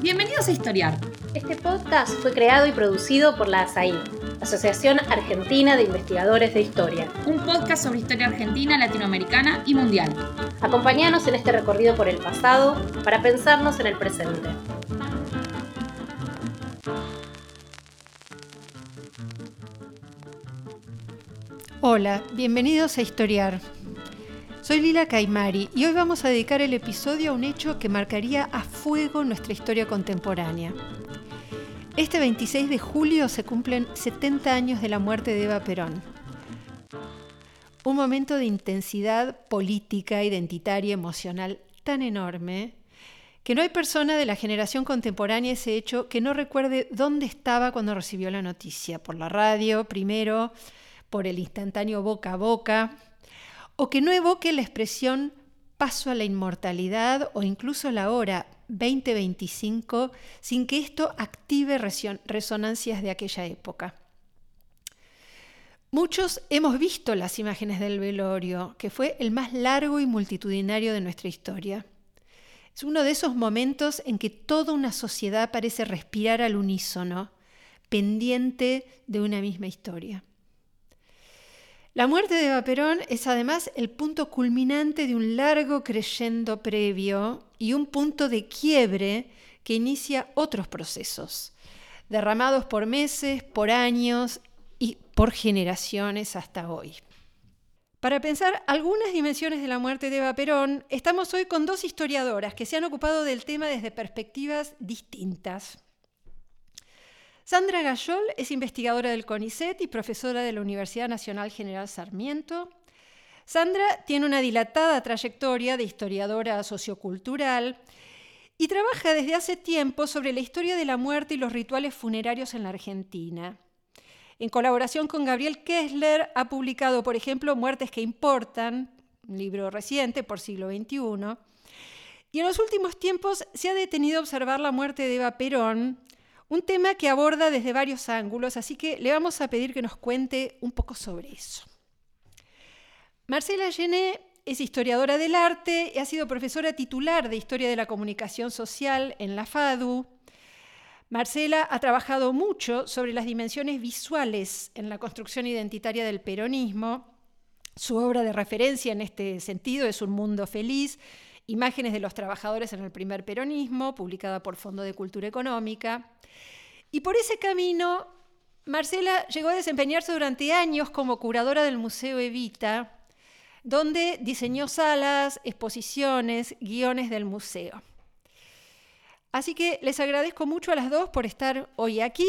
Bienvenidos a Historiar. Este podcast fue creado y producido por la ASAI, Asociación Argentina de Investigadores de Historia. Un podcast sobre historia argentina, latinoamericana y mundial. Acompáñanos en este recorrido por el pasado para pensarnos en el presente. Hola, bienvenidos a Historiar. Soy Lila Caimari y hoy vamos a dedicar el episodio a un hecho que marcaría a fuego nuestra historia contemporánea. Este 26 de julio se cumplen 70 años de la muerte de Eva Perón. Un momento de intensidad política, identitaria, emocional tan enorme que no hay persona de la generación contemporánea ese hecho que no recuerde dónde estaba cuando recibió la noticia, por la radio primero, por el instantáneo boca a boca, o que no evoque la expresión paso a la inmortalidad o incluso la hora 2025 sin que esto active resonancias de aquella época. Muchos hemos visto las imágenes del velorio, que fue el más largo y multitudinario de nuestra historia. Es uno de esos momentos en que toda una sociedad parece respirar al unísono, pendiente de una misma historia. La muerte de Eva Perón es además el punto culminante de un largo creyendo previo y un punto de quiebre que inicia otros procesos, derramados por meses, por años y por generaciones hasta hoy. Para pensar algunas dimensiones de la muerte de Eva Perón, estamos hoy con dos historiadoras que se han ocupado del tema desde perspectivas distintas. Sandra Gayol es investigadora del CONICET y profesora de la Universidad Nacional General Sarmiento. Sandra tiene una dilatada trayectoria de historiadora sociocultural y trabaja desde hace tiempo sobre la historia de la muerte y los rituales funerarios en la Argentina. En colaboración con Gabriel Kessler ha publicado, por ejemplo, Muertes que Importan, un libro reciente por siglo XXI. Y en los últimos tiempos se ha detenido a observar la muerte de Eva Perón, un tema que aborda desde varios ángulos, así que le vamos a pedir que nos cuente un poco sobre eso. Marcela Gené es historiadora del arte y ha sido profesora titular de Historia de la Comunicación Social en la FADU. Marcela ha trabajado mucho sobre las dimensiones visuales en la construcción identitaria del peronismo. Su obra de referencia en este sentido es Un Mundo Feliz, Imágenes de los Trabajadores en el Primer Peronismo, publicada por Fondo de Cultura Económica. Y por ese camino, Marcela llegó a desempeñarse durante años como curadora del Museo Evita, donde diseñó salas, exposiciones, guiones del museo. Así que les agradezco mucho a las dos por estar hoy aquí.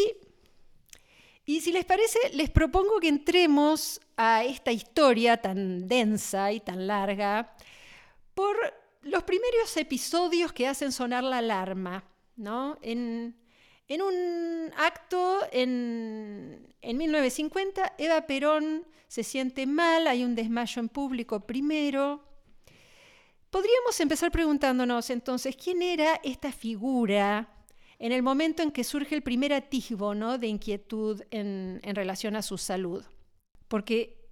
Y si les parece, les propongo que entremos a esta historia tan densa y tan larga por los primeros episodios que hacen sonar la alarma. ¿no? En, en un acto en, 1950, Eva Perón se siente mal, hay un desmayo en público primero. Podríamos empezar preguntándonos entonces, ¿quién era esta figura en el momento en que surge el primer atisbo ¿no? de inquietud en, en relación a su salud? Porque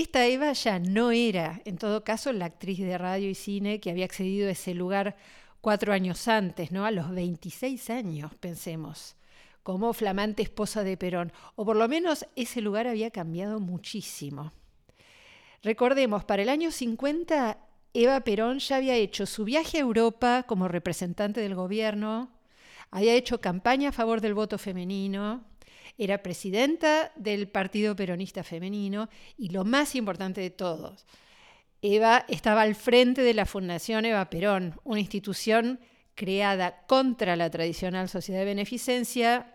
esta Eva ya no era, en todo caso, la actriz de radio y cine que había accedido a ese lugar cuatro años antes, ¿no? A los 26 años, pensemos, como flamante esposa de Perón. O por lo menos ese lugar había cambiado muchísimo. Recordemos, para el año 50, Eva Perón ya había hecho su viaje a Europa como representante del gobierno, había hecho campaña a favor del voto femenino, era presidenta del Partido Peronista Femenino y lo más importante de todos, Eva estaba al frente de la Fundación Eva Perón, una institución creada contra la tradicional sociedad de beneficencia,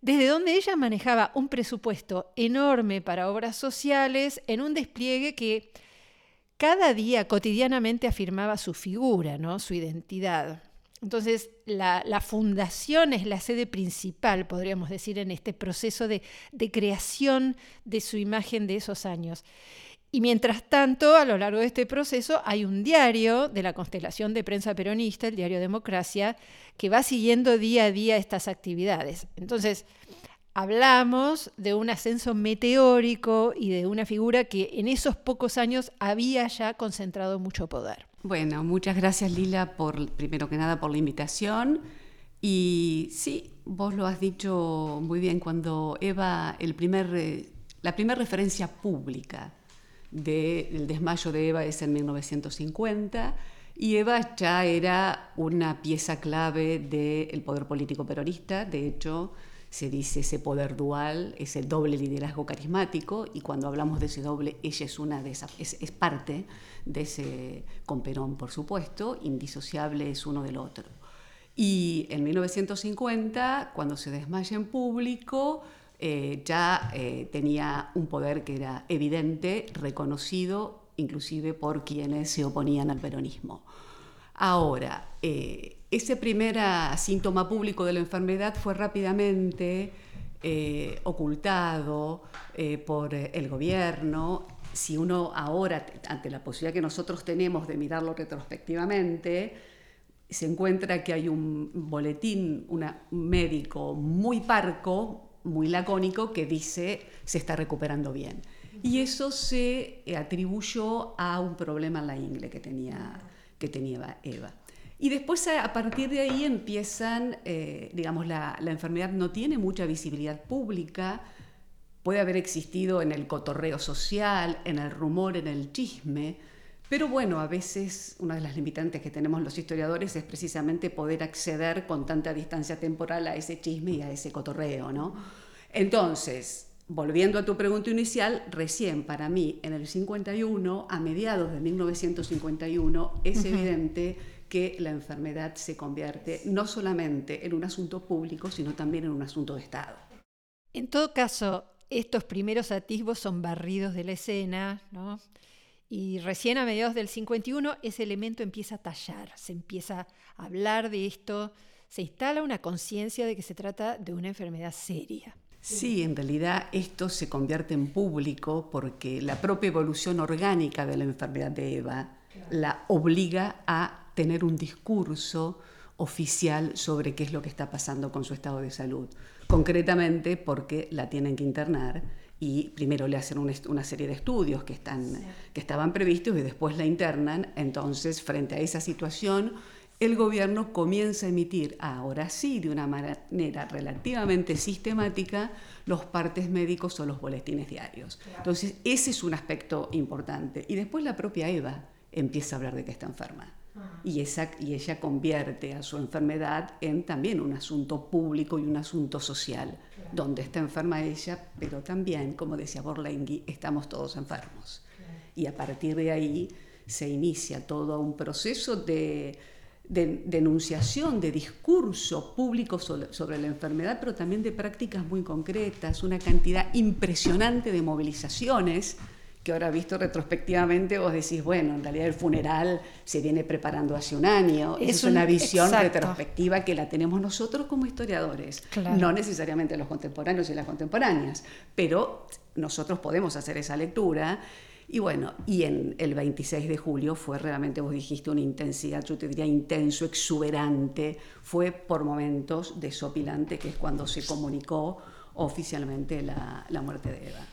desde donde ella manejaba un presupuesto enorme para obras sociales en un despliegue que cada día cotidianamente afirmaba su figura, ¿no? su identidad. Entonces, la, fundación es la sede principal, podríamos decir, en este proceso de creación de su imagen de esos años. Y mientras tanto, a lo largo de este proceso, hay un diario de la constelación de prensa peronista, el diario Democracia, que va siguiendo día a día estas actividades. Entonces, hablamos de un ascenso meteórico y de una figura que en esos pocos años había ya concentrado mucho poder. Bueno, muchas gracias Lila por, primero que nada, por la invitación. Y sí, vos lo has dicho muy bien, cuando Eva, el primer, eh, la primera referencia pública del desmayo de Eva es en 1950 y Eva ya era una pieza clave del poder político peronista, de hecho se dice ese poder dual, ese doble liderazgo carismático, y cuando hablamos de ese doble, ella es una de esas, es, parte de ese, con Perón por supuesto, indisociable es uno del otro. Y en 1950, cuando se desmaya en público, eh, ya eh, tenía un poder que era evidente, reconocido inclusive por quienes se oponían al peronismo. Ahora, eh, ese primer síntoma público de la enfermedad fue rápidamente eh, ocultado eh, por el gobierno. Si uno ahora, ante la posibilidad que nosotros tenemos de mirarlo retrospectivamente, se encuentra que hay un boletín un médico muy parco, muy lacónico, que dice se está recuperando bien. Y eso se atribuyó a un problema en la ingle que tenía que tenía Eva. Y después a partir de ahí empiezan, eh, digamos, la, enfermedad no tiene mucha visibilidad pública, puede haber existido en el cotorreo social, en el rumor, en el chisme, pero bueno, a veces una de las limitantes que tenemos los historiadores es precisamente poder acceder con tanta distancia temporal a ese chisme y a ese cotorreo, ¿no? Entonces, volviendo a tu pregunta inicial, recién para mí, en el 51, a mediados de 1951, es evidente que la enfermedad se convierte no solamente en un asunto público, sino también en un asunto de Estado. En todo caso, estos primeros atisbos son barridos de la escena, ¿no? Y recién a mediados del 51 ese elemento empieza a tallar, se empieza a hablar de esto, se instala una conciencia de que se trata de una enfermedad seria. Sí, en realidad esto se convierte en público porque la propia evolución orgánica de la enfermedad de Eva la obliga a tener un discurso oficial sobre qué es lo que está pasando con su estado de salud. Concretamente porque la tienen que internar y primero le hacen una serie de estudios que, están, que estaban previstos y después la internan. Entonces, frente a esa situación, el gobierno comienza a emitir, ahora sí, de una manera relativamente sistemática, los partes médicos o los boletines diarios. Entonces, ese es un aspecto importante. Y después la propia Eva empieza a hablar de que está enferma. Y, esa, y ella convierte a su enfermedad en también un asunto público y un asunto social, donde está enferma ella, pero también, como decía Borlenghi, estamos todos enfermos. Y a partir de ahí se inicia todo un proceso de de denunciación, de discurso público sobre, la enfermedad, pero también de prácticas muy concretas, una cantidad impresionante de movilizaciones que ahora visto retrospectivamente vos decís, bueno, en realidad el funeral se viene preparando hace un año. Es, una visión retrospectiva que la tenemos nosotros como historiadores, no necesariamente los contemporáneos y las contemporáneas, pero nosotros podemos hacer esa lectura y bueno, y en el 26 de julio fue realmente, vos dijiste, una intensidad, yo te diría intenso, exuberante, fue por momentos desopilante, que es cuando se comunicó oficialmente la, muerte de Eva.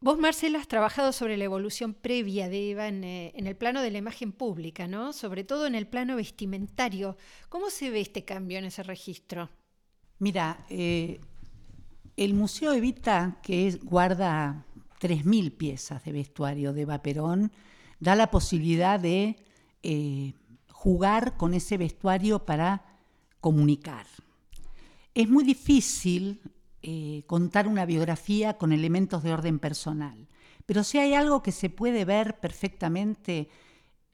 Vos, Marcela, has trabajado sobre la evolución previa de Eva en, eh, el plano de la imagen pública, ¿no? Sobre todo en el plano vestimentario. ¿Cómo se ve este cambio en ese registro? Mira, eh, el Museo Evita, que guarda 3.000 piezas de vestuario de Vaperón, da la posibilidad de eh, jugar con ese vestuario para comunicar. Es muy difícil eh, contar una biografía con elementos de orden personal, pero si hay algo que se puede ver perfectamente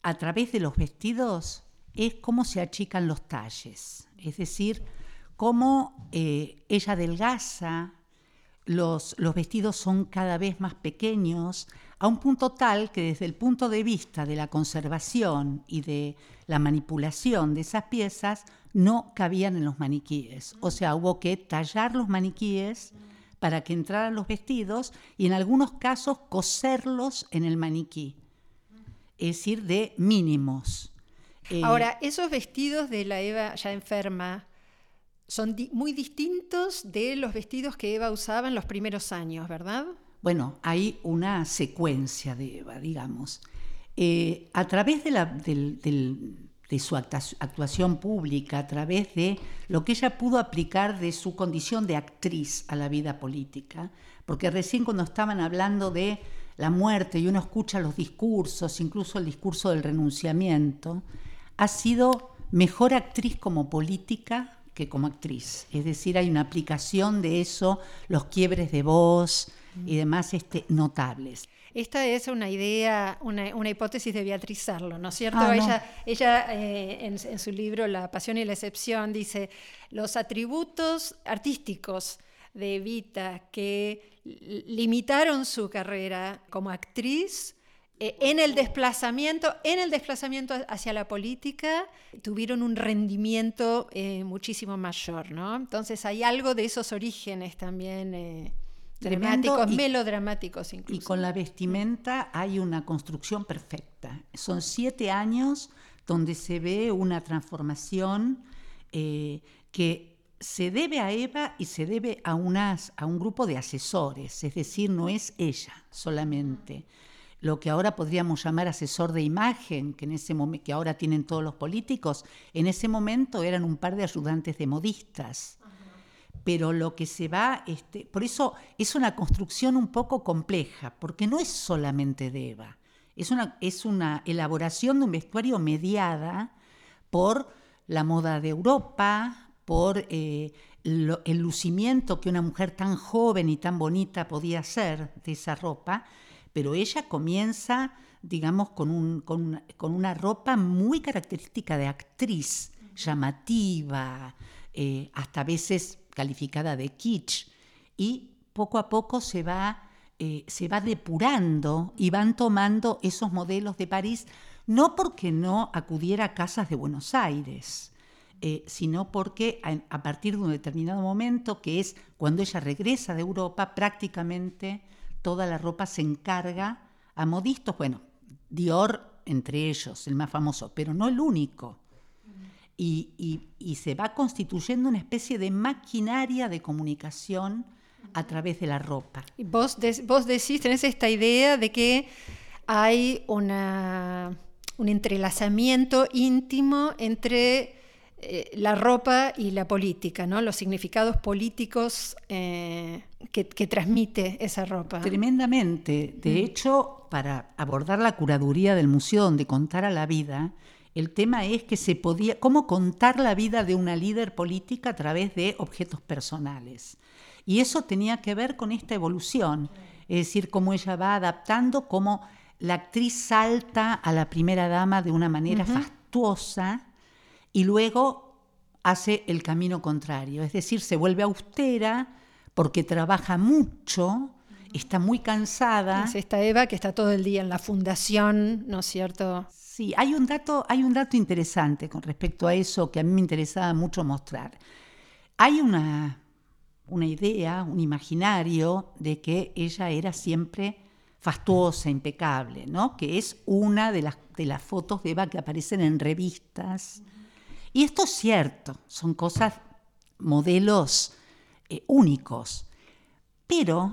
a través de los vestidos, es cómo se achican los talles, es decir, cómo eh, ella adelgaza, los, vestidos son cada vez más pequeños, a un punto tal que desde el punto de vista de la conservación y de la manipulación de esas piezas, no cabían en los maniquíes. O sea, hubo que tallar los maniquíes para que entraran los vestidos y en algunos casos coserlos en el maniquí, es decir, de mínimos. Eh, Ahora, esos vestidos de la Eva ya enferma, son muy distintos de los vestidos que Eva usaba en los primeros años, ¿verdad? Bueno, hay una secuencia de Eva, digamos. Eh, a través de, la, de su actuación pública, a través de lo que ella pudo aplicar de su condición de actriz a la vida política, porque recién cuando estaban hablando de la muerte y uno escucha los discursos, incluso el discurso del renunciamiento, ha sido mejor actriz como política que como actriz. Es decir, hay una aplicación de eso, los quiebres de voz y demás este, notables. Esta es una idea, una, hipótesis de Beatriz Sarlo, ¿no es cierto? Ah, ella, ella eh, en, en, su libro La pasión y la excepción dice, los atributos artísticos de Evita que limitaron su carrera como actriz eh, en el desplazamiento, en el desplazamiento hacia la política, tuvieron un rendimiento eh, muchísimo mayor, ¿no? Entonces hay algo de esos orígenes también eh, dramáticos, melodramáticos incluso. Y con la vestimenta hay una construcción perfecta. Son siete años donde se ve una transformación que se debe a Eva y se debe a, unas, a un grupo de asesores, es decir, no es ella solamente. Lo que ahora podríamos llamar asesor de imagen, que, en ese que ahora tienen todos los políticos, en ese momento eran un par de ayudantes de modistas. Pero lo que se va, este, por eso es una construcción un poco compleja, porque no es solamente de Eva, es una, es una elaboración de un vestuario mediada por la moda de Europa, por eh, el lucimiento que una mujer tan joven y tan bonita podía hacer de esa ropa, pero ella comienza, digamos, con, con, una ropa muy característica de actriz, llamativa, eh, hasta a veces calificada de kitsch, y poco a poco se va, eh, se va depurando y van tomando esos modelos de París, no porque no acudiera a casas de Buenos Aires, eh, sino porque a, partir de un determinado momento, que es cuando ella regresa de Europa, prácticamente toda la ropa se encarga a modistas, bueno, Dior entre ellos, el más famoso, pero no el único. Y, se va constituyendo una especie de maquinaria de comunicación a través de la ropa. Y vos, vos decís, tenés esta idea de que hay una, un entrelazamiento íntimo entre eh, la ropa y la política, ¿no? los significados políticos eh, que, transmite esa ropa. Tremendamente. De mm. hecho, para abordar la curaduría del museo donde contara la vida, el tema es que se podía, cómo contar la vida de una líder política a través de objetos personales. Y eso tenía que ver con esta evolución, es decir, cómo ella va adaptando, cómo la actriz salta a la primera dama de una manera fastuosa, y luego hace el camino contrario, es decir, se vuelve austera porque trabaja mucho, está muy cansada. Es esta Eva que está todo el día en la fundación, ¿no es cierto? Sí, hay un dato, hay un dato interesante con respecto a eso que a mí me interesaba mucho mostrar. Hay una, una idea, un imaginario de que ella era siempre fastuosa, impecable, ¿no? que es una de las, de las fotos de Eva que aparecen en revistas y esto es cierto, son cosas, modelos eh, únicos. Pero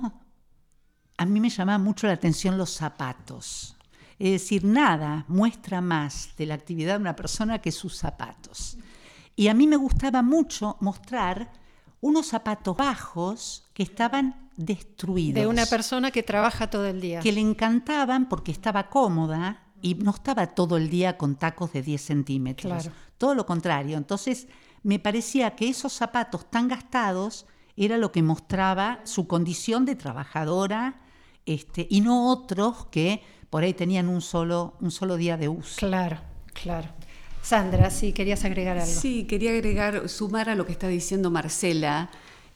a mí me llama mucho la atención los zapatos. Es decir, nada muestra más de la actividad de una persona que sus zapatos. Y a mí me gustaba mucho mostrar unos zapatos bajos que estaban destruidos. De una persona que trabaja todo el día. Que le encantaban porque estaba cómoda y no estaba todo el día con tacos de 10 centímetros. Todo lo contrario. Entonces, me parecía que esos zapatos tan gastados era lo que mostraba su condición de trabajadora este, y no otros que por ahí tenían un solo, un solo día de uso. Claro, claro. Sandra, sí, querías agregar algo. Sí, quería agregar, sumar a lo que está diciendo Marcela,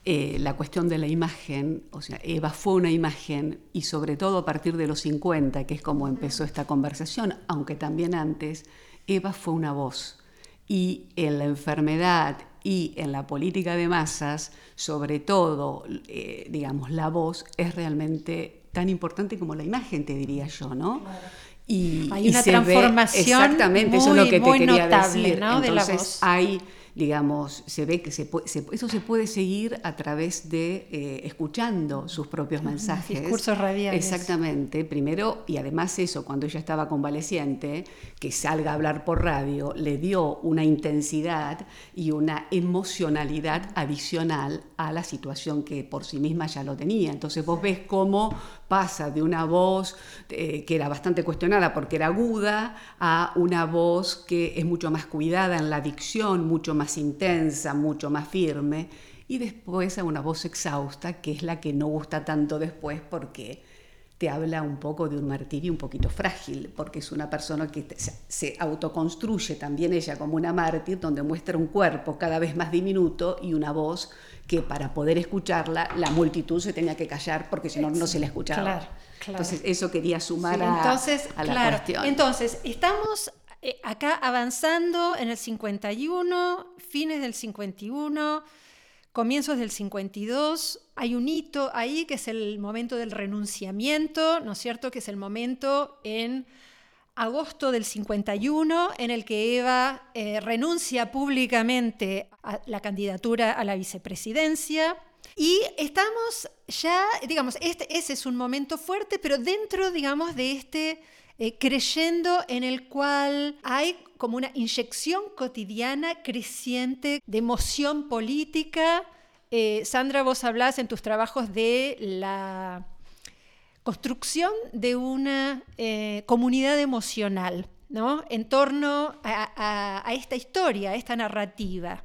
eh, la cuestión de la imagen, o sea, Eva fue una imagen y sobre todo a partir de los 50, que es como empezó esta conversación, aunque también antes, Eva fue una voz. Y en la enfermedad y en la política de masas, sobre todo, eh, digamos, la voz es realmente tan importante como la imagen, te diría yo, ¿no? Y, hay una transformación exactamente, muy, eso es lo que te quería notable, decir. ¿no? Entonces, de la voz. hay digamos, se ve que se eso se puede seguir a través de eh, escuchando sus propios mensajes. Discursos radiales. Exactamente, primero, y además eso, cuando ella estaba convaleciente, que salga a hablar por radio, le dio una intensidad y una emocionalidad adicional a la situación que por sí misma ya lo tenía. Entonces vos ves cómo pasa de una voz eh, que era bastante cuestionada porque era aguda a una voz que es mucho más cuidada en la dicción, mucho más intensa, mucho más firme, y después a una voz exhausta, que es la que no gusta tanto después porque te habla un poco de un martirio un poquito frágil, porque es una persona que se autoconstruye también ella como una mártir, donde muestra un cuerpo cada vez más diminuto y una voz que para poder escucharla la multitud se tenía que callar porque si no no se la escuchaba. Claro, Entonces eso quería sumar a, la cuestión. Entonces, estamos eh, acá avanzando en el 51, fines del 51, comienzos del 52, hay un hito ahí que es el momento del renunciamiento, ¿no es cierto? Que es el momento en agosto del 51 en el que Eva eh, renuncia públicamente a la candidatura a la vicepresidencia. Y estamos ya, digamos, este, ese es un momento fuerte, pero dentro, digamos, de este eh, creyendo en el cual hay como una inyección cotidiana creciente de emoción política. Eh, Sandra, vos hablás en tus trabajos de la construcción de una eh, comunidad emocional, ¿no? En torno a, esta historia, a esta narrativa.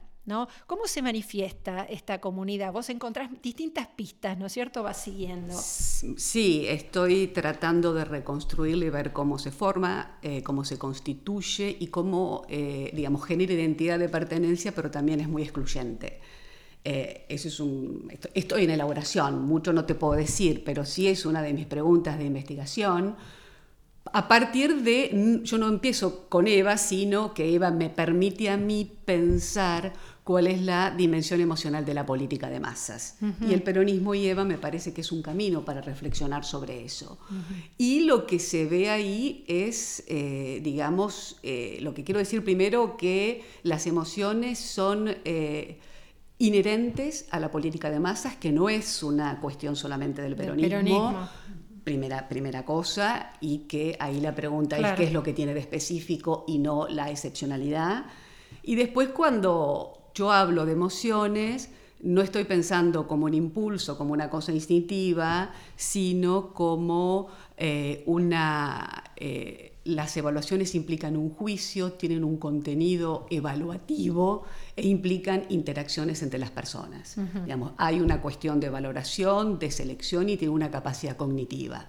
¿Cómo se manifiesta esta comunidad? Vos encontrás distintas pistas, ¿no es cierto? Vas siguiendo. Sí, estoy tratando de reconstruirlo y ver cómo se forma, eh, cómo se constituye y cómo, eh, digamos, genera identidad de pertenencia, pero también es muy excluyente. Eh, eso es un, estoy en elaboración, mucho no te puedo decir, pero sí es una de mis preguntas de investigación. A partir de, yo no empiezo con Eva, sino que Eva me permite a mí pensar cuál es la dimensión emocional de la política de masas. Y el peronismo y Eva me parece que es un camino para reflexionar sobre eso. Y lo que se ve ahí es, eh, digamos, eh, lo que quiero decir primero, que las emociones son inherentes a la política de masas, que no es una cuestión solamente del peronismo. Primera, primera cosa, y que ahí la pregunta es qué es lo que tiene de específico y no la excepcionalidad. Y después cuando yo hablo de emociones, no estoy pensando como un impulso, como una cosa instintiva, sino como eh, una... Eh, las evaluaciones implican un juicio, tienen un contenido evaluativo e implican interacciones entre las personas. Digamos, hay una cuestión de valoración, de selección y tiene una capacidad cognitiva.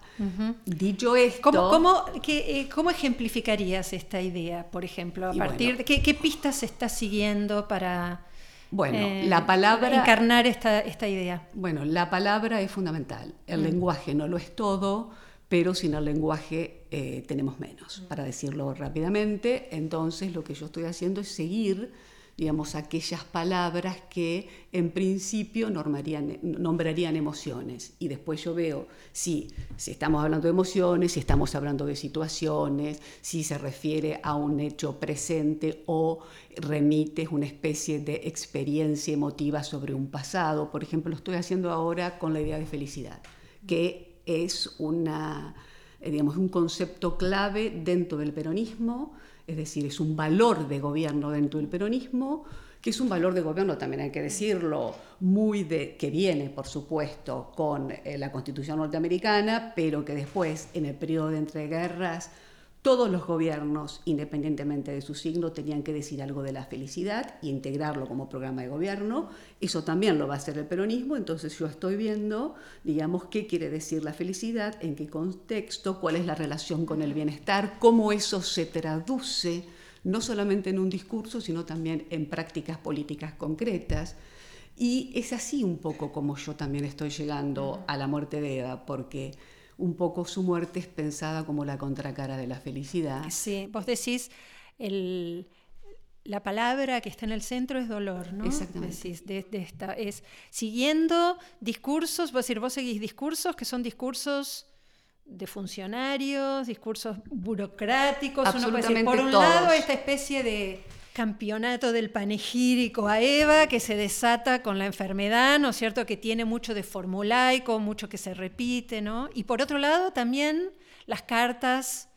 Dicho esto... ¿Cómo, eh, cómo, ejemplificarías esta idea, por ejemplo? ¿A partir de qué, pistas se está siguiendo para... Bueno, eh, la palabra... Encarnar esta, esta idea. Bueno, la palabra es fundamental. El lenguaje no lo es todo pero sin el lenguaje eh, tenemos menos, para decirlo rápidamente. Entonces lo que yo estoy haciendo es seguir, digamos, aquellas palabras que en principio nombrarían emociones. Y después yo veo si, si estamos hablando de emociones, si estamos hablando de situaciones, si se refiere a un hecho presente o remite una especie de experiencia emotiva sobre un pasado. Por ejemplo, lo estoy haciendo ahora con la idea de felicidad, que es eh, digamos, un concepto clave dentro del peronismo, es decir, es un valor de gobierno dentro del peronismo, que es un valor de gobierno, también hay que decirlo, muy de, que viene, por supuesto, con eh, la Constitución norteamericana, pero que después, en el periodo de entreguerras, todos los gobiernos, independientemente de su signo, tenían que decir algo de la felicidad y integrarlo como programa de gobierno. Eso también lo va a hacer el peronismo, entonces yo estoy viendo, digamos, qué quiere decir la felicidad, en qué contexto, cuál es la relación con el bienestar, cómo eso se traduce no solamente en un discurso, sino también en prácticas políticas concretas. Y es así un poco como yo también estoy llegando a la muerte de Eva, porque un poco su muerte es pensada como la contracara de la felicidad. Sí, vos decís, el, la palabra que está en el centro es dolor, ¿no? Exactamente. Decís, de, esta, es siguiendo discursos, vos, decir, vos seguís discursos que son discursos de funcionarios, discursos burocráticos, uno puede decir, por un lado, esta especie de campeonato del panegírico a Eva que se desata con la enfermedad, ¿no es cierto? Que tiene mucho de formulaico, mucho que se repite, ¿no? Y por otro lado también las cartas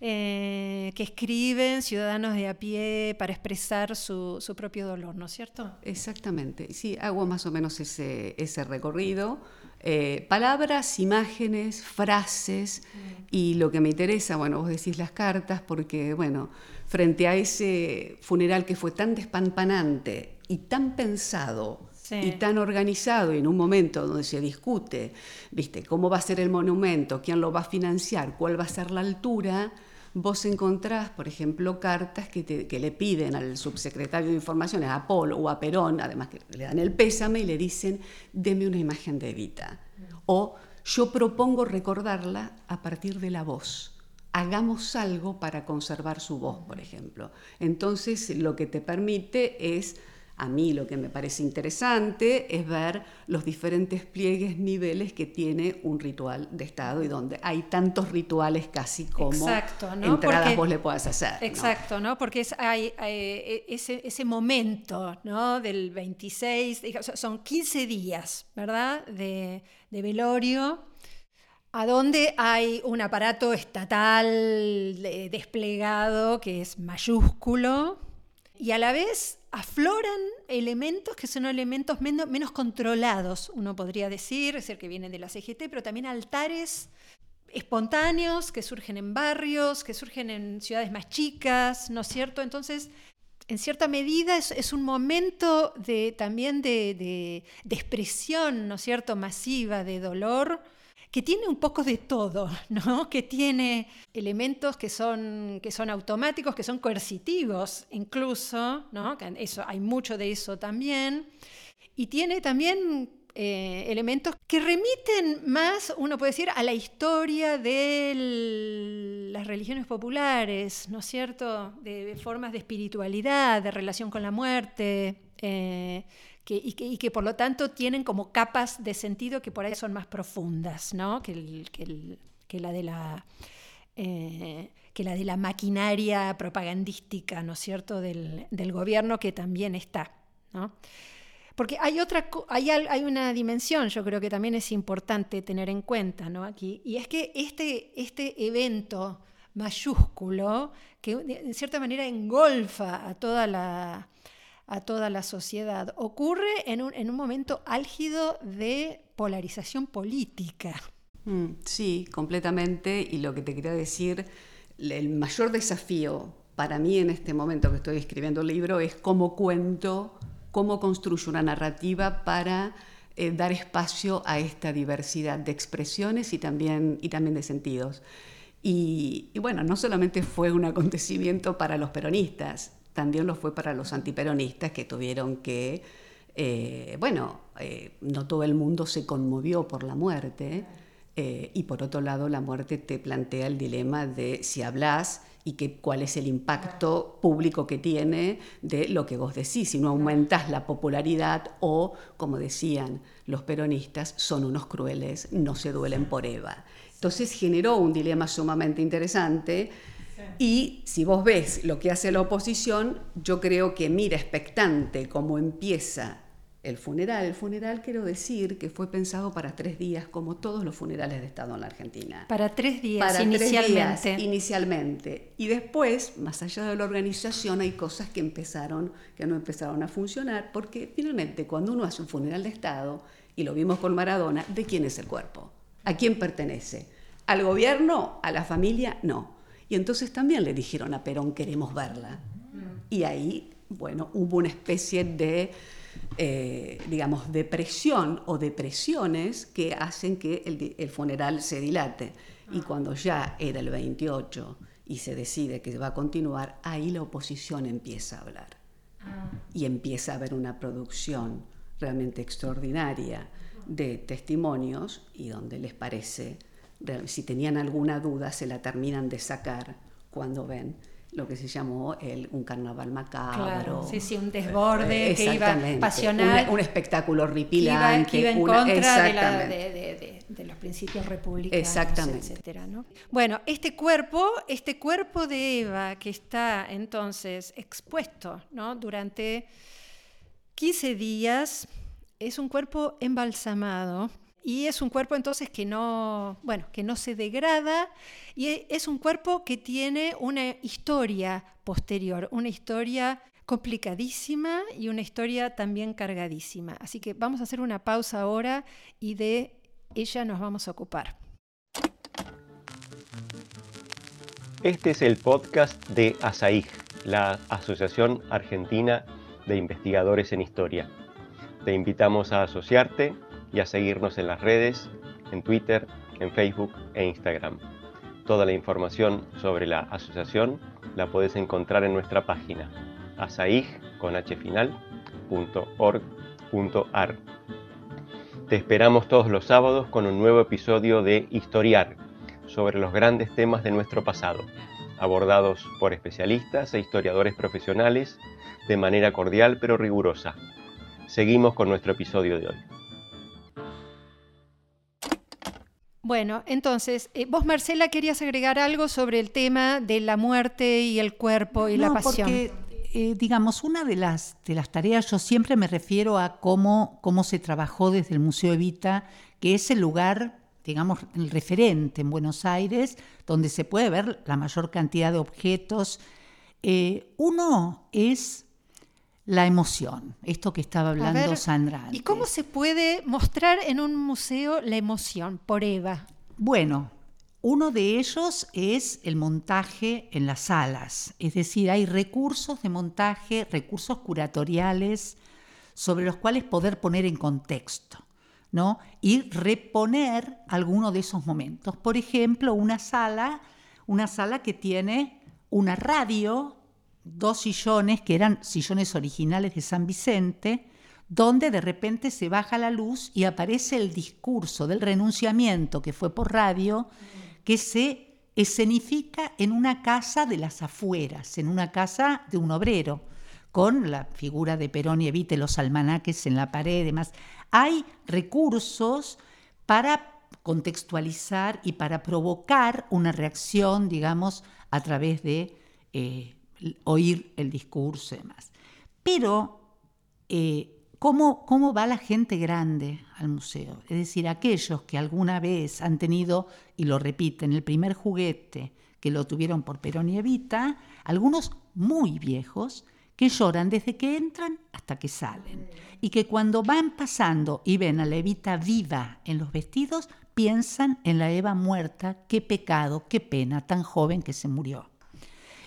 eh, que escriben ciudadanos de a pie para expresar su, su, propio dolor, ¿no es cierto? Exactamente, sí, hago más o menos ese, ese recorrido. Eh, palabras, imágenes, frases mm. y lo que me interesa, bueno, vos decís las cartas porque, bueno, frente a ese funeral que fue tan despampanante y tan pensado sí. y tan organizado y en un momento donde se discute, viste, cómo va a ser el monumento, quién lo va a financiar, cuál va a ser la altura, vos encontrás, por ejemplo, cartas que, te, que, le piden al subsecretario de Informaciones, a Paul o a Perón, además que le dan el pésame y le dicen, deme una imagen de Evita. O yo propongo recordarla a partir de la voz hagamos algo para conservar su voz, por ejemplo. Entonces, lo que te permite es, a mí lo que me parece interesante es ver los diferentes pliegues, niveles que tiene un ritual de Estado y donde hay tantos rituales casi como exacto, ¿no? entradas Porque, vos le puedas hacer. Exacto, ¿no? Porque es, hay, hay e, ese, ese, momento, ¿no? Del 26, son 15 días, ¿verdad? De, de velorio a donde hay un aparato estatal desplegado que es mayúsculo y a la vez afloran elementos que son elementos menos, controlados, uno podría decir, es decir, que vienen de la CGT, pero también altares espontáneos que surgen en barrios, que surgen en ciudades más chicas, ¿no es cierto? Entonces, en cierta medida es, es un momento de, también de, de, de expresión, ¿no es cierto?, masiva de dolor, que tiene un poco de todo, ¿no? que tiene elementos que son, que son automáticos, que son coercitivos incluso, ¿no? eso, hay mucho de eso también, y tiene también eh, elementos que remiten más, uno puede decir, a la historia de las religiones populares, ¿no es cierto? De, formas de espiritualidad, de relación con la muerte. Eh, y, que, por lo tanto tienen como capas de sentido que por ahí son más profundas, ¿no? que, la de la... Eh, que la de la maquinaria propagandística, ¿no es cierto?, del, gobierno que también está, ¿no? Porque hay otra, hay, hay, una dimensión, yo creo que también es importante tener en cuenta, ¿no? Aquí, y es que este, este evento mayúsculo, que en cierta manera engolfa a toda la, a toda la sociedad. Ocurre en un, en un momento álgido de polarización política. Mm, sí, completamente. Y lo que te quería decir, el mayor desafío para mí en este momento que estoy escribiendo el libro es cómo cuento, cómo construyo una narrativa para eh, dar espacio a esta diversidad de expresiones y también, y también de sentidos. Y, y bueno, no solamente fue un acontecimiento para los peronistas, también lo fue para los antiperonistas que tuvieron que, eh, bueno, eh, no todo el mundo se conmovió por la muerte eh, y por otro lado la muerte te plantea el dilema de si hablas y que, cuál es el impacto público que tiene de lo que vos decís, si no aumentas la popularidad o, como decían los peronistas, son unos crueles, no se duelen por Eva. Entonces generó un dilema sumamente interesante y si vos ves lo que hace la oposición, yo creo que mira expectante cómo empieza el funeral. El funeral quiero decir que fue pensado para tres días, como todos los funerales de Estado en la Argentina. Para tres días para inicialmente. Tres días, inicialmente. Y después, más allá de la organización, hay cosas que empezaron, que no empezaron a funcionar, porque finalmente cuando uno hace un funeral de Estado, y lo vimos con Maradona, ¿de quién es el cuerpo? ¿A quién pertenece? ¿Al gobierno? ¿A la familia? No. Y entonces también le dijeron a Perón, queremos verla. Y ahí, bueno, hubo una especie de, eh, digamos, depresión o depresiones que hacen que el, el, funeral se dilate. Y cuando ya era el 28 y se decide que va a continuar, ahí la oposición empieza a hablar. Y empieza a haber una producción realmente extraordinaria de testimonios y donde les parece si tenían alguna duda, se la terminan de sacar cuando ven lo que se llamó el, un carnaval macabro. Claro, sí, sí, un desborde que iba pasional. Un, un espectáculo ripilante. Que iba, en contra de, de, los principios republicanos, exactamente. etcétera, ¿no? Bueno, este cuerpo, este cuerpo de Eva que está entonces expuesto ¿no? durante 15 días, es un cuerpo embalsamado y es un cuerpo entonces que no, bueno, que no se degrada y e, es un cuerpo que tiene una historia posterior, una historia complicadísima y una historia también cargadísima. Así que vamos a hacer una pausa ahora y de ella nos vamos a ocupar. Este es el podcast de ASAIG, la Asociación Argentina de Investigadores en Historia. Te invitamos a asociarte y a seguirnos en las redes, en Twitter, en Facebook e Instagram. Toda la información sobre la asociación la puedes encontrar en nuestra página asaig.org.ar. Te esperamos todos los sábados con un nuevo episodio de Historiar sobre los grandes temas de nuestro pasado, abordados por especialistas e historiadores profesionales de manera cordial pero rigurosa. Seguimos con nuestro episodio de hoy. Bueno, entonces, eh, vos Marcela querías agregar algo sobre el tema de la muerte y el cuerpo y la pasión. Porque, eh, digamos, una de las, de las tareas, yo siempre me refiero a cómo, cómo se trabajó desde el Museo Evita, que es el lugar, digamos, el referente en Buenos Aires, donde se puede ver la mayor cantidad de objetos. Eh, uno es la emoción, esto que estaba hablando Sandra. ¿Y cómo se puede mostrar en un museo la emoción por Eva? Bueno, uno de ellos es el montaje en las salas, es decir, hay recursos de montaje, recursos curatoriales sobre los cuales poder poner en contexto. ¿no? y reponer alguno de esos momentos. Por ejemplo, una sala, una sala que tiene una radio dos sillones que eran sillones originales de San Vicente, donde de repente se baja la luz y aparece el discurso del renunciamiento que fue por radio, que se escenifica en una casa de las afueras, en una casa de un obrero, con la figura de Perón y Evite, los almanaques en la pared y demás. Hay recursos para contextualizar y para provocar una reacción, digamos, a través de eh, oír el discurso y demás. Pero, eh, ¿cómo, ¿cómo va la gente grande al museo? Es decir, aquellos que alguna vez han tenido, y lo repiten, el primer juguete que lo tuvieron por Perón y Evita, algunos muy viejos, que lloran desde que entran hasta que salen. Y que cuando van pasando y ven a la Evita viva en los vestidos, piensan en la Eva muerta, qué pecado, qué pena, tan joven que se murió.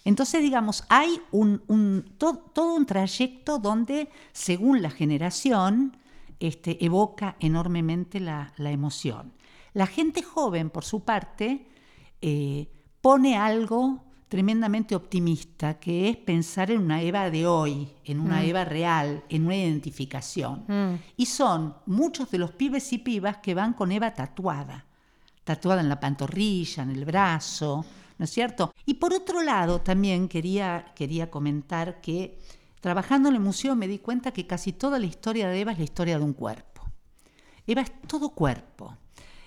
Entonces, digamos, hay un, todo, un trayecto donde, según la generación, este, evoca enormemente la, emoción. La gente joven, por su parte, eh, pone algo tremendamente optimista, que es pensar en una Eva de hoy, en una mm. Eva real, en una identificación. Mm. Y son muchos de los pibes y pibas que van con Eva tatuada, tatuada en la pantorrilla, en el brazo, ¿no es cierto? Y por otro lado, también quería, quería comentar que trabajando en el museo me di cuenta que casi toda la historia de Eva es la historia de un cuerpo. Eva es todo cuerpo.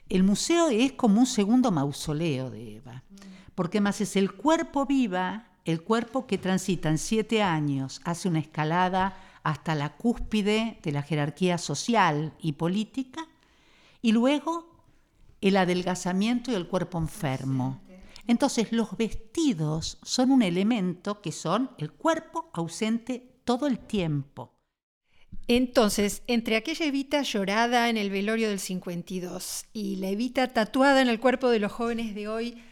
El museo es como un segundo mausoleo de Eva, porque más es el cuerpo viva, el cuerpo que transita en siete años, hace una escalada hasta la cúspide de la jerarquía social y política, y luego el adelgazamiento y el cuerpo enfermo, entonces los vestidos son un elemento que son el cuerpo ausente todo el tiempo. Entonces, entre aquella Evita llorada en el velorio del 52 y la Evita tatuada en el cuerpo de los jóvenes de hoy,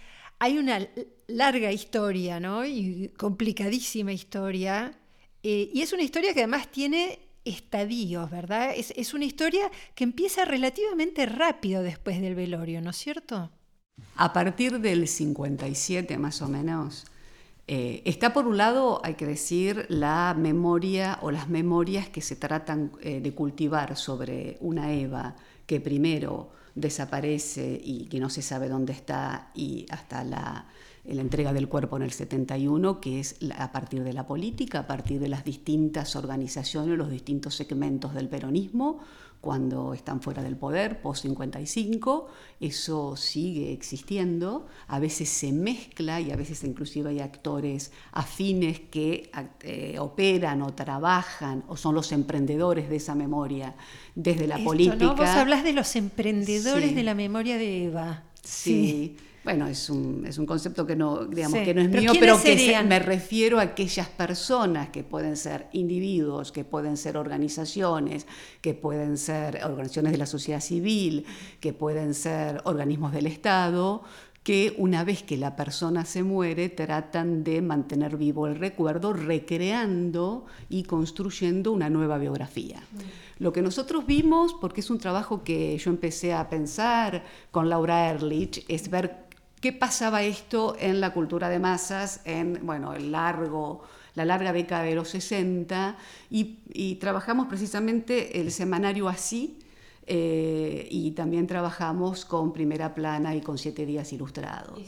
hay una larga historia, ¿no? Y complicadísima historia. Eh, y es una historia que además tiene estadios, ¿verdad? Es, es una historia que empieza relativamente rápido después del velorio, ¿no es cierto? A partir del 57 más o menos, eh, está por un lado, hay que decir, la memoria o las memorias que se tratan eh, de cultivar sobre una Eva que primero desaparece y que no se sabe dónde está y hasta la entrega del cuerpo en el 71, que es a partir de la política, a partir de las distintas organizaciones, los distintos segmentos del peronismo, cuando están fuera del poder, post-55, eso sigue existiendo, a veces se mezcla y a veces inclusive hay actores afines que eh, operan o trabajan o son los emprendedores de esa memoria desde la política. Vos hablas de los emprendedores de la memoria de Eva. sí. Bueno, es un, es un concepto que no, digamos, que no es mío, pero que me refiero a aquellas personas que pueden ser individuos, que pueden ser organizaciones, que pueden ser organizaciones de la sociedad civil, que pueden ser organismos del Estado, que una vez que la persona se muere tratan de mantener vivo el recuerdo, recreando y construyendo una nueva biografía. Lo que nosotros vimos, porque es un trabajo que yo empecé a pensar con Laura Ehrlich, es ver qué pasaba esto en la cultura de masas en bueno, el largo, la larga década de los 60 y, trabajamos precisamente el semanario así eh, y también trabajamos con Primera Plana y con Siete Días Ilustrados.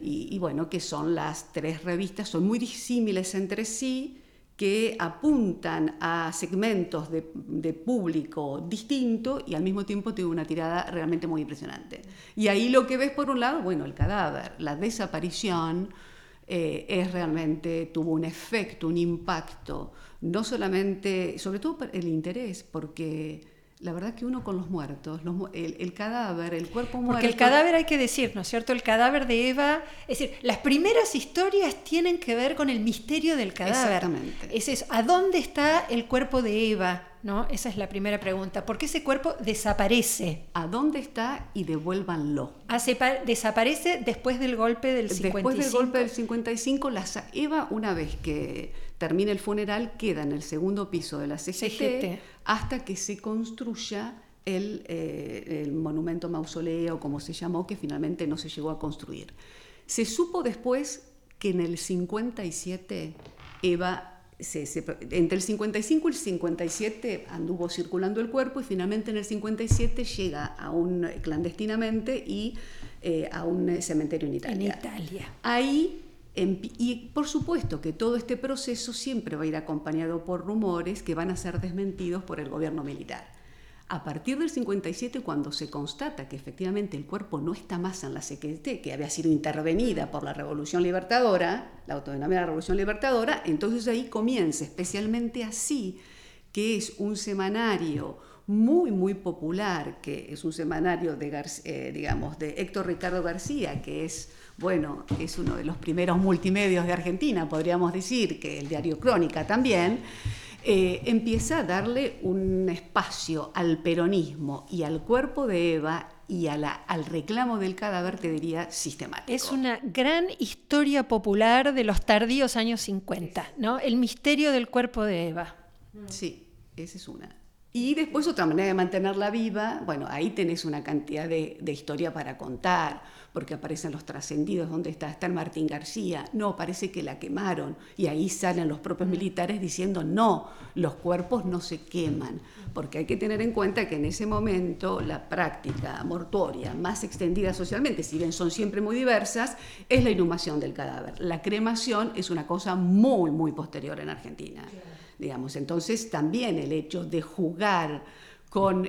Y, y, bueno, que son las tres revistas, son muy disímiles entre sí, que apuntan a segmentos de, público distinto y al mismo tiempo tiene una tirada realmente muy impresionante. Y ahí lo que ves por un lado, bueno, el cadáver, la desaparición eh, es realmente, tuvo un efecto, un impacto, no solamente, sobre todo el interés, porque la verdad que uno con los muertos, el, cadáver, el cuerpo muerto... Porque el cadáver hay que decir, ¿no es cierto? El cadáver de Eva, es decir, las primeras historias tienen que ver con el misterio del cadáver. Exactamente. Es eso, ¿a dónde está el cuerpo de Eva? ¿No? Esa es la primera pregunta. ¿Por qué ese cuerpo desaparece? ¿A dónde está y devuélvanlo? desaparece después del golpe del 55. Después del golpe del 55, la, Eva, una vez que termina el funeral, queda en el segundo piso de la CGT, hasta que se construya eh, el, monumento mausoleo, como se llamó, que finalmente no se llegó a construir. Se supo después que en el 57 Eva entre el 55 y el 57 anduvo circulando el cuerpo y finalmente en el 57 llega a un clandestinamente y eh, a un cementerio en Italia. En Italia. Ahí y por supuesto que todo este proceso siempre va a ir acompañado por rumores que van a ser desmentidos por el gobierno militar. A partir del 57, cuando se constata que efectivamente el cuerpo no está más en la CQT, que había sido intervenida por la Revolución Libertadora, la autonomía de la Revolución Libertadora, entonces ahí comienza, especialmente así, que es un semanario muy, muy popular, que es un semanario de, eh, digamos, de Héctor Ricardo García, que es bueno, es uno de los primeros multimedios de Argentina, podríamos decir, que el diario Crónica también, eh, empieza a darle un espacio al peronismo y al cuerpo de Eva y a la, al reclamo del cadáver, te diría, sistemático. Es una gran historia popular de los tardíos años 50, ¿no? El misterio del cuerpo de Eva. Sí, esa es una. Y después otra manera de mantenerla viva, bueno, ahí tenés una cantidad de, de historia para contar porque aparecen los trascendidos, ¿dónde está? Está Martín García. No, parece que la quemaron. Y ahí salen los propios militares diciendo, no, los cuerpos no se queman. Porque hay que tener en cuenta que en ese momento la práctica mortuoria más extendida socialmente, si bien son siempre muy diversas, es la inhumación del cadáver. La cremación es una cosa muy, muy posterior en Argentina. Digamos, entonces también el hecho de jugar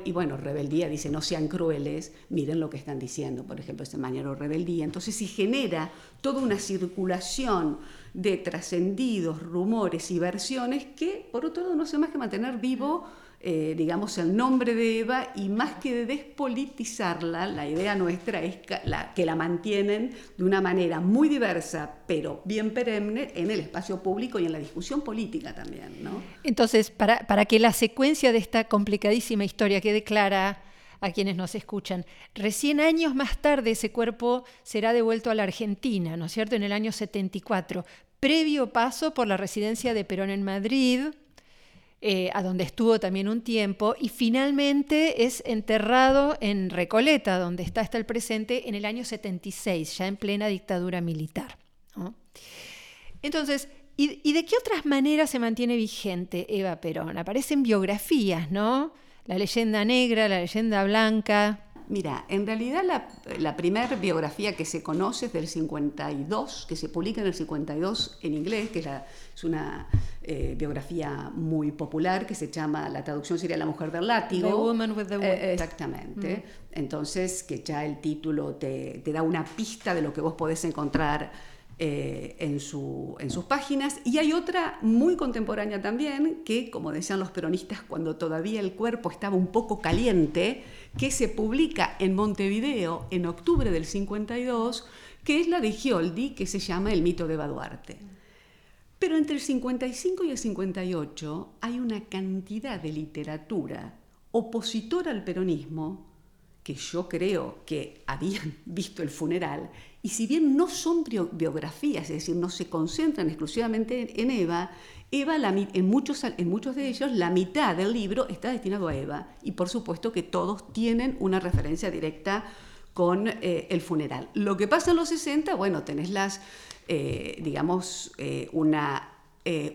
y bueno, rebeldía dice no sean crueles, miren lo que están diciendo, por ejemplo, este mañana rebeldía. Entonces, si genera toda una circulación de trascendidos, rumores y versiones que, por otro lado, no hace más que mantener vivo eh, digamos, el nombre de Eva y más que de despolitizarla, la idea nuestra es que la, mantienen de una manera muy diversa, pero bien perenne en el espacio público y en la discusión política también. ¿no? Entonces, para, para que la secuencia de esta complicadísima historia quede clara a quienes nos escuchan. Recién años más tarde ese cuerpo será devuelto a la Argentina, ¿no es cierto? En el año 74, previo paso por la residencia de Perón en Madrid, eh, a donde estuvo también un tiempo, y finalmente es enterrado en Recoleta, donde está hasta el presente, en el año 76, ya en plena dictadura militar. Entonces, ¿y, de qué otras maneras se mantiene vigente Eva Perón? Aparecen biografías, ¿no? La leyenda negra, la leyenda blanca. Mira, en realidad la, la primera biografía que se conoce es del 52, que se publica en el 52 en inglés, que es, la- es una eh, biografía muy popular que se llama, la traducción sería La mujer del látigo. The Woman with the Eh, exactamente. Entonces, que ya el título te, te da una pista de lo que vos podés encontrar eh, en, su- en sus páginas. Y hay otra muy contemporánea también, que como decían los peronistas, cuando todavía el cuerpo estaba un poco caliente, que se publica en Montevideo en octubre del 52, que es la de Gioldi, que se llama El mito de Eva Duarte. Pero entre el 55 y el 58 hay una cantidad de literatura opositora al peronismo que yo creo que habían visto el funeral, y si bien no son bio- biografías, es decir, no se concentran exclusivamente en Eva, Eva en, muchos, en muchos de ellos la mitad del libro está destinado a Eva, y por supuesto que todos tienen una referencia directa con eh, el funeral. Lo que pasa en los 60, bueno, tenés las, eh, digamos, eh, una,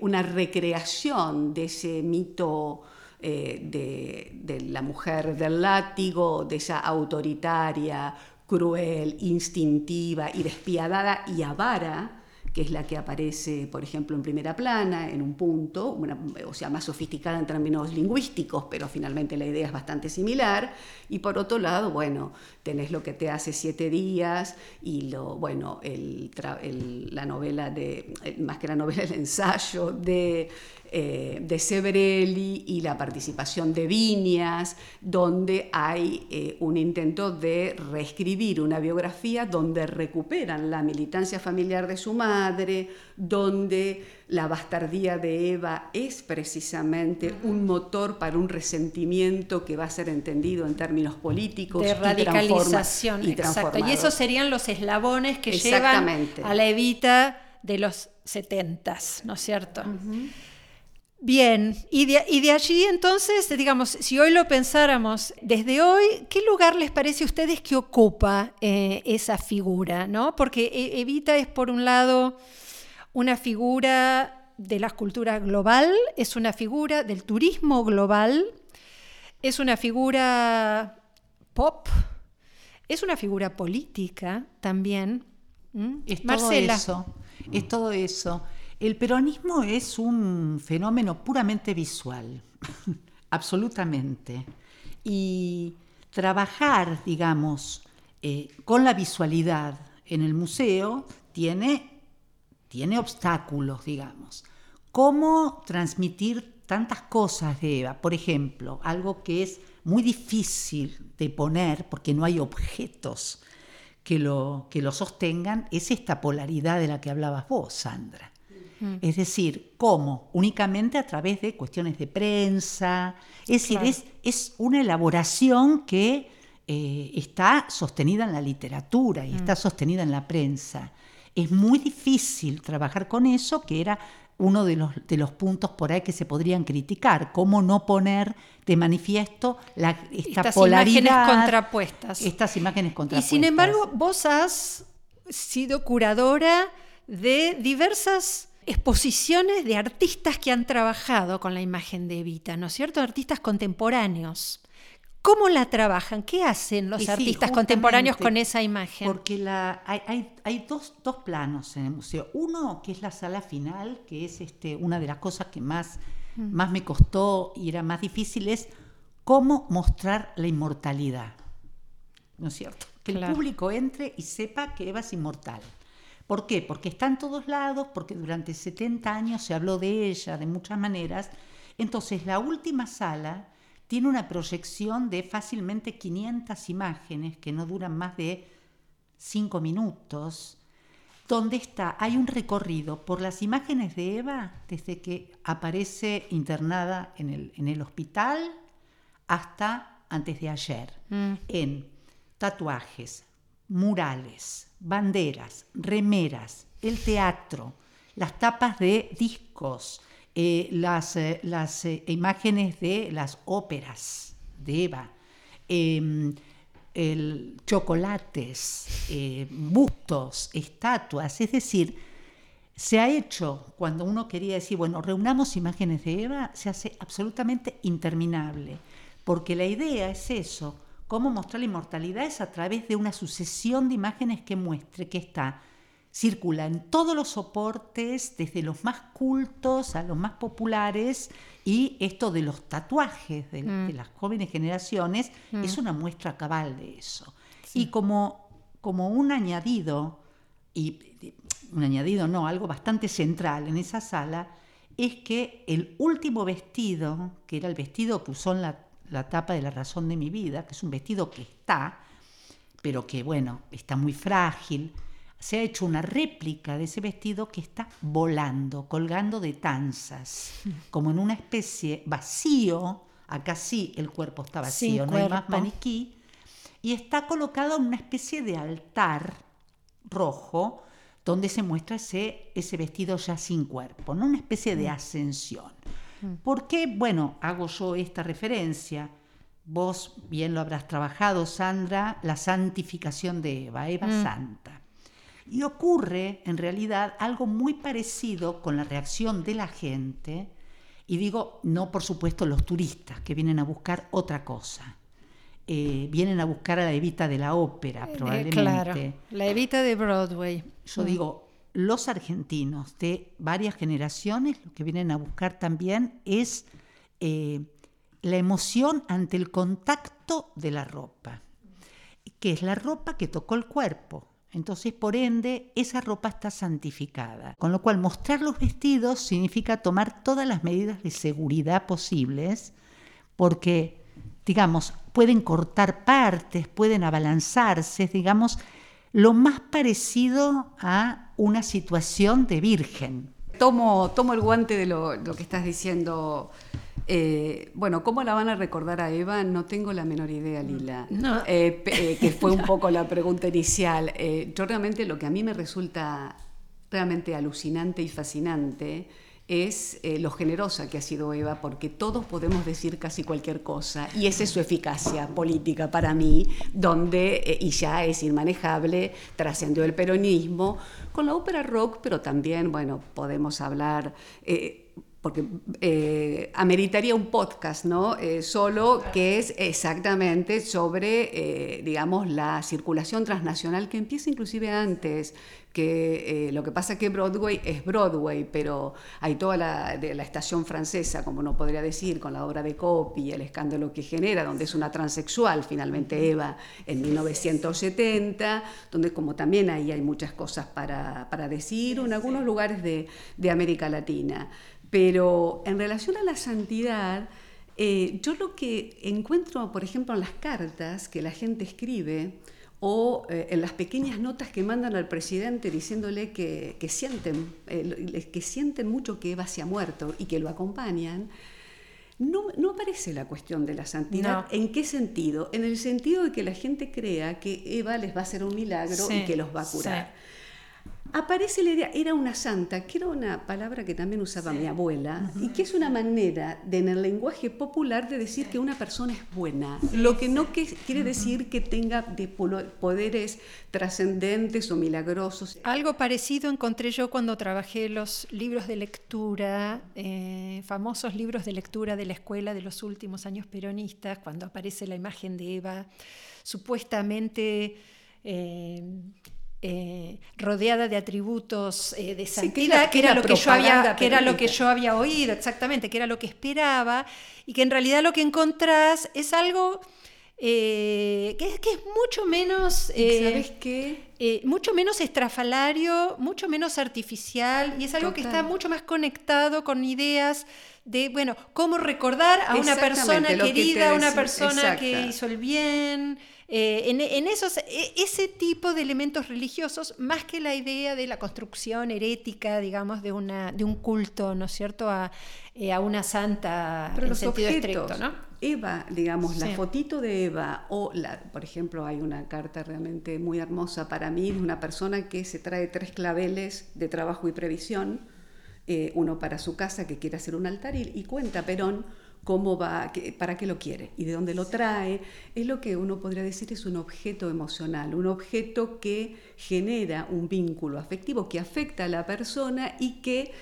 una recreación de ese mito de la mujer del látigo, de esa autoritaria, cruel, instintiva y despiadada y avara, que es la que aparece, por ejemplo, en primera plana, en un punto, o sea, más sofisticada en términos lingüísticos, pero finalmente la idea es bastante similar. Y por otro lado, bueno, tenés lo que te hace siete días y lo, bueno, la novela de, eh, más que la novela, el ensayo de, eh, de Severelli y la participación de Viñas, donde hay eh, un intento de reescribir una biografía donde recuperan la militancia familiar de su madre, donde la bastardía de Eva es precisamente un motor para un resentimiento que va a ser entendido en términos políticos de radicalización, y exacto. Y esos serían los eslabones que llevan a la Evita de los setentas, ¿no es cierto? Bien, y de, y de allí entonces, digamos, si hoy lo pensáramos desde hoy, ¿qué lugar les parece a ustedes que ocupa eh, esa figura? ¿no? Porque E- Evita es, por un lado, una figura de la cultura global, es una figura del turismo global, es una figura pop, es una figura política también. ¿Mm? Es todo Marcela. eso, es todo eso. El peronismo es un fenómeno puramente visual, absolutamente. Y trabajar, digamos, eh, con la visualidad en el museo tiene, tiene obstáculos, digamos. ¿Cómo transmitir tantas cosas de Eva? Por ejemplo, algo que es muy difícil de poner porque no hay objetos que lo, que lo sostengan es esta polaridad de la que hablabas vos, Sandra. Es decir, ¿cómo? Únicamente a través de cuestiones de prensa. Es decir, es, es una elaboración que eh, está sostenida en la literatura y está sostenida en la prensa. Es muy difícil trabajar con eso, que era uno de los, de los puntos por ahí que se podrían criticar. ¿Cómo no poner de manifiesto la, esta Estas polaridad? imágenes contrapuestas. Estas imágenes Y contrapuestas. sin embargo, vos has sido curadora de diversas exposiciones de artistas que han trabajado con la imagen de Evita, ¿no es cierto? Artistas contemporáneos. ¿Cómo la trabajan? ¿Qué hacen los Y sí, artistas contemporáneos con esa imagen? Porque la, hay, hay- hay dos, dos planos en el museo. Uno, que es la sala final, que es este, una de las cosas que más, Mm. más me costó y era más difícil, es cómo mostrar la inmortalidad. ¿No es cierto? Que Claro. el público entre y sepa que Eva es inmortal. ¿Por qué? Porque está en todos lados, porque durante 70 años se habló de ella de muchas maneras. Entonces, la última sala tiene una proyección de fácilmente 500 imágenes que no duran más de 5 minutos, donde está, hay un recorrido por las imágenes de Eva desde que aparece internada en el, en el hospital hasta antes de ayer, Mm. en tatuajes, murales, banderas, remeras, el teatro, las tapas de discos, eh, las, eh, las eh, imágenes de las óperas de Eva, em, el- chocolates, bustos, estatuas, es decir, se ha hecho, cuando uno quería decir, bueno, reunamos imágenes de Eva, se hace absolutamente interminable, porque la idea es eso, cómo mostrar la inmortalidad es a través de una sucesión de imágenes que muestre que está circula en todos los soportes, desde los más cultos a los más populares, y esto de los tatuajes de, Mm. las jóvenes generaciones es una muestra cabal de eso. Sí. Y como, como un añadido, y un añadido no, algo bastante central en esa sala, es que el último vestido, que era el vestido que usó en la, la tapa de La razón de mi vida, que es un vestido que está, pero que bueno, está muy frágil, se ha hecho una réplica de ese vestido que está volando, colgando de tanzas, como en una especie vacío, acá sí el cuerpo está vacío, Sin no hay más maniquí, y está colocado en una especie de altar rojo donde se muestra ese, ese vestido ya sin cuerpo, ¿no? una especie de ascensión. ¿Por qué? Bueno, hago yo esta referencia. Vos bien lo habrás trabajado, Sandra, la santificación de Eva, Eva Mm. Santa. Y ocurre, en realidad, algo muy parecido con la reacción de la gente, y digo, no por supuesto los turistas que vienen a buscar otra cosa. Eh, vienen a buscar a la Evita de la ópera, Eh, probablemente. claro, la Evita de Broadway. Yo digo, los argentinos de varias generaciones lo que vienen a buscar también es eh, la emoción ante el contacto de la ropa, que es la ropa que tocó el cuerpo. Entonces, por ende, esa ropa está santificada. Con lo cual, mostrar los vestidos significa tomar todas las medidas de seguridad posibles, porque, digamos, pueden cortar partes, pueden abalanzarse, digamos, lo más parecido a una situación de virgen. Tomo, tomo el guante de lo, lo que estás diciendo. Eh, bueno, ¿cómo la van a recordar a Eva? No tengo la menor idea, Lila. No. Eh, eh, que fue un poco la pregunta inicial. Eh, yo realmente lo que a mí me resulta realmente alucinante y fascinante es eh, lo generosa que ha sido Eva, porque todos podemos decir casi cualquier cosa, y esa es su eficacia política para mí, donde, eh, y ya es inmanejable, trascendió el peronismo, con la ópera rock, pero también, bueno, podemos hablar... eh, porque eh, ameritaría un podcast, ¿no? Eh, solo que es exactamente sobre, eh, digamos, la circulación transnacional que empieza inclusive antes, que eh, lo que pasa que Broadway es Broadway, pero hay toda la, de la estación francesa, como no podría decir, con la obra de Copy y el escándalo que genera, donde es una transexual, finalmente Eva, en 1970, donde como también ahí hay muchas cosas para, para decir, en algunos lugares de, de América Latina. Pero en relación a la santidad, eh, yo lo que encuentro, por ejemplo, en las cartas que la gente escribe o eh, en las pequeñas notas que mandan al presidente diciéndole que, que sienten, eh, que sienten mucho que Eva se ha muerto y que lo acompañan, no, no aparece la cuestión de la santidad. No. ¿En qué sentido? En el sentido de que la gente crea que Eva les va a hacer un milagro Sí, y que los va a curar. sí. Aparece la idea, era una santa, que era una palabra que también usaba mi abuela, y que es una manera de, en el lenguaje popular de decir que una persona es buena, lo que no que- quiere decir que tenga de poderes trascendentes o milagrosos. Algo parecido encontré yo cuando trabajé los libros de lectura, eh, famosos libros de lectura de la escuela de los últimos años peronistas, cuando aparece la imagen de Eva supuestamente eh, eh, rodeada de atributos eh, de Sí, que santidad, era- que, era lo que, yo había, que era lo que yo había oído, exactamente, que era lo que esperaba, y que en realidad lo que encontrás es algo eh, que, es, que es mucho menos... ¿Sabes qué? mucho menos estrafalario, mucho menos artificial, y es algo que está mucho más conectado con ideas de, bueno, cómo recordar a una persona querida, a una persona que hizo el bien, eh, en, en esos, e- ese tipo de elementos religiosos, más que la idea de la construcción herética, digamos, de, una, de un culto, ¿no es cierto?, a, eh, a una santa Pero en los sentido objetos, estricto, ¿no? Eva, digamos, la fotito de Eva, o la, por ejemplo, hay una carta realmente muy hermosa para mí de una persona que se trae tres claveles de trabajo y previsión, eh, uno para su casa que quiere hacer un altar, y, y cuenta Perón cómo va, para qué lo quiere y de dónde lo trae, es lo que uno podría decir es un objeto emocional, un objeto que genera un vínculo afectivo que afecta a la persona y que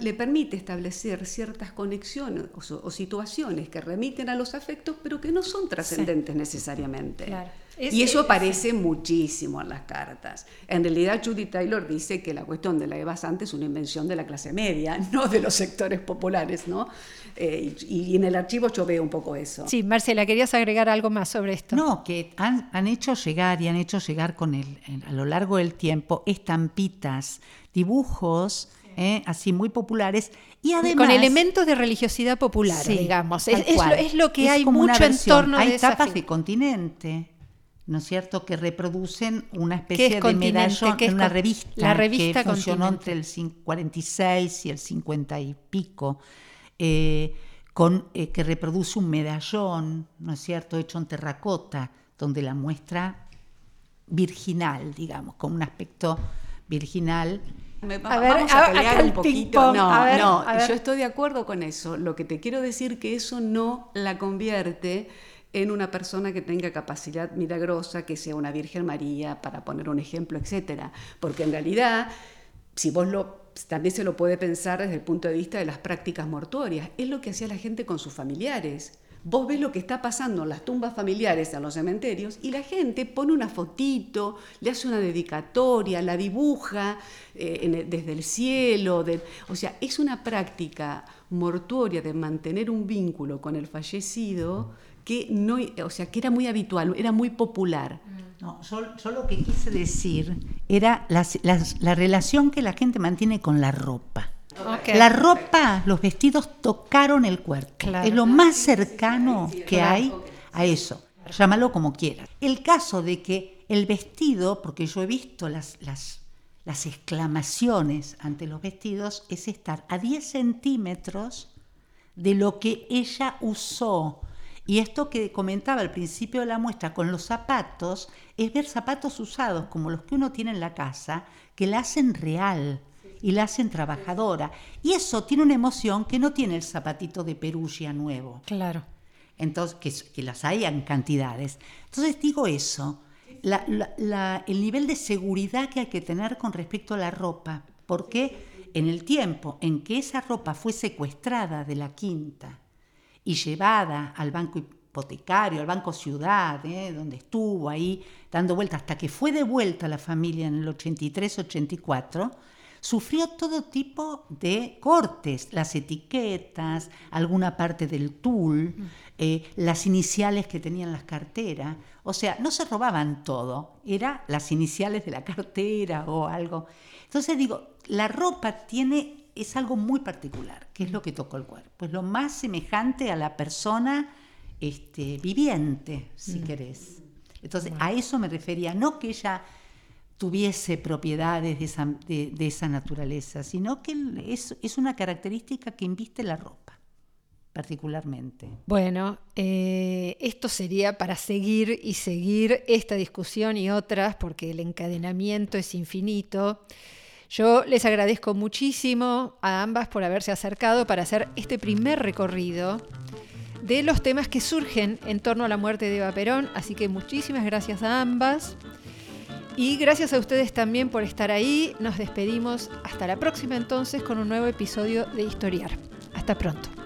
le permite establecer ciertas conexiones o, situaciones que remiten a los afectos, pero que no son trascendentes necesariamente y eso aparece muchísimo en las cartas. En realidad, Judy Taylor dice que la cuestión de la Eva Sante es una invención de la clase media, no de los sectores populares, ¿no? Eh, y, en el archivo yo veo un poco eso. Sí, Marcela, ¿querías agregar algo más sobre esto? No, que han, han hecho llegar y han hecho llegar con el, a lo largo del tiempo estampitas, dibujos. Eh, así muy populares y además con elementos de religiosidad popular digamos es, es, lo, que hay mucho en torno hay tapas de continente ¿no es cierto?, que reproducen una especie de medallón en una revista, la revista que funcionó entre el 46 y el 50 y pico, eh, con, eh, que reproduce un medallón, ¿no es cierto?, hecho en terracota, donde la muestra virginal, digamos, con un aspecto virginal. a ver, vamos a, pelear un poquito. No, no, yo estoy de acuerdo con eso. Lo que te quiero decir que eso no la convierte en una persona que tenga capacidad milagrosa, que sea una Virgen María, para poner un ejemplo, etc. Porque en realidad, si vos lo también se lo puede pensar desde el punto de vista de las prácticas mortuorias. Es lo que hacía la gente con sus familiares. Vos ves lo que está pasando en las tumbas familiares, en los cementerios, y la gente pone una fotito, le hace una dedicatoria, la dibuja eh, desde el cielo. o sea, es una práctica mortuoria de mantener un vínculo con el fallecido que no, o sea, que era muy habitual, era muy popular. No, yo, lo que quise decir era la, relación que la gente mantiene con la ropa. La ropa, los vestidos tocaron el cuerpo. Es lo más cercano que hay a eso. Llámalo como quieras. El caso de que el vestido, porque yo he visto las, las, las exclamaciones ante los vestidos, es estar a 10 centímetros de lo que ella usó y esto que comentaba al principio de la muestra con los zapatos, es ver zapatos usados como los que uno tiene en la casa, que la hacen real y la hacen trabajadora. Y eso tiene una emoción que no tiene el zapatito de perugia nuevo. Claro. Entonces, que, las hay en cantidades. Entonces digo eso, el nivel de seguridad que hay que tener con respecto a la ropa, porque en el tiempo en que esa ropa fue secuestrada de la quinta, y llevada al banco hipotecario, al Banco Ciudad, ¿eh? donde estuvo ahí dando vueltas, hasta que fue de vuelta a la familia en el 83-84, sufrió todo tipo de cortes, las etiquetas, alguna parte del tul, mm. eh, las iniciales que tenían las carteras. O sea, no se robaban todo, eran las iniciales de la cartera o algo. Entonces digo, la ropa tiene es algo muy particular, que es lo que tocó el cuerpo. Es lo más semejante a la persona este, viviente, si mm. querés. Entonces, a eso me refería, no que ella tuviese propiedades de esa, naturaleza, sino que es, es, una característica que inviste la ropa, particularmente. Bueno, eh, esto sería para seguir y seguir esta discusión y otras, porque el encadenamiento es infinito. Yo les agradezco muchísimo a ambas por haberse acercado para hacer este primer recorrido de los temas que surgen en torno a la muerte de Eva Perón, así que muchísimas gracias a ambas. Y gracias a ustedes también por estar ahí. Nos despedimos hasta la próxima entonces con un nuevo episodio de Historiar. Hasta pronto.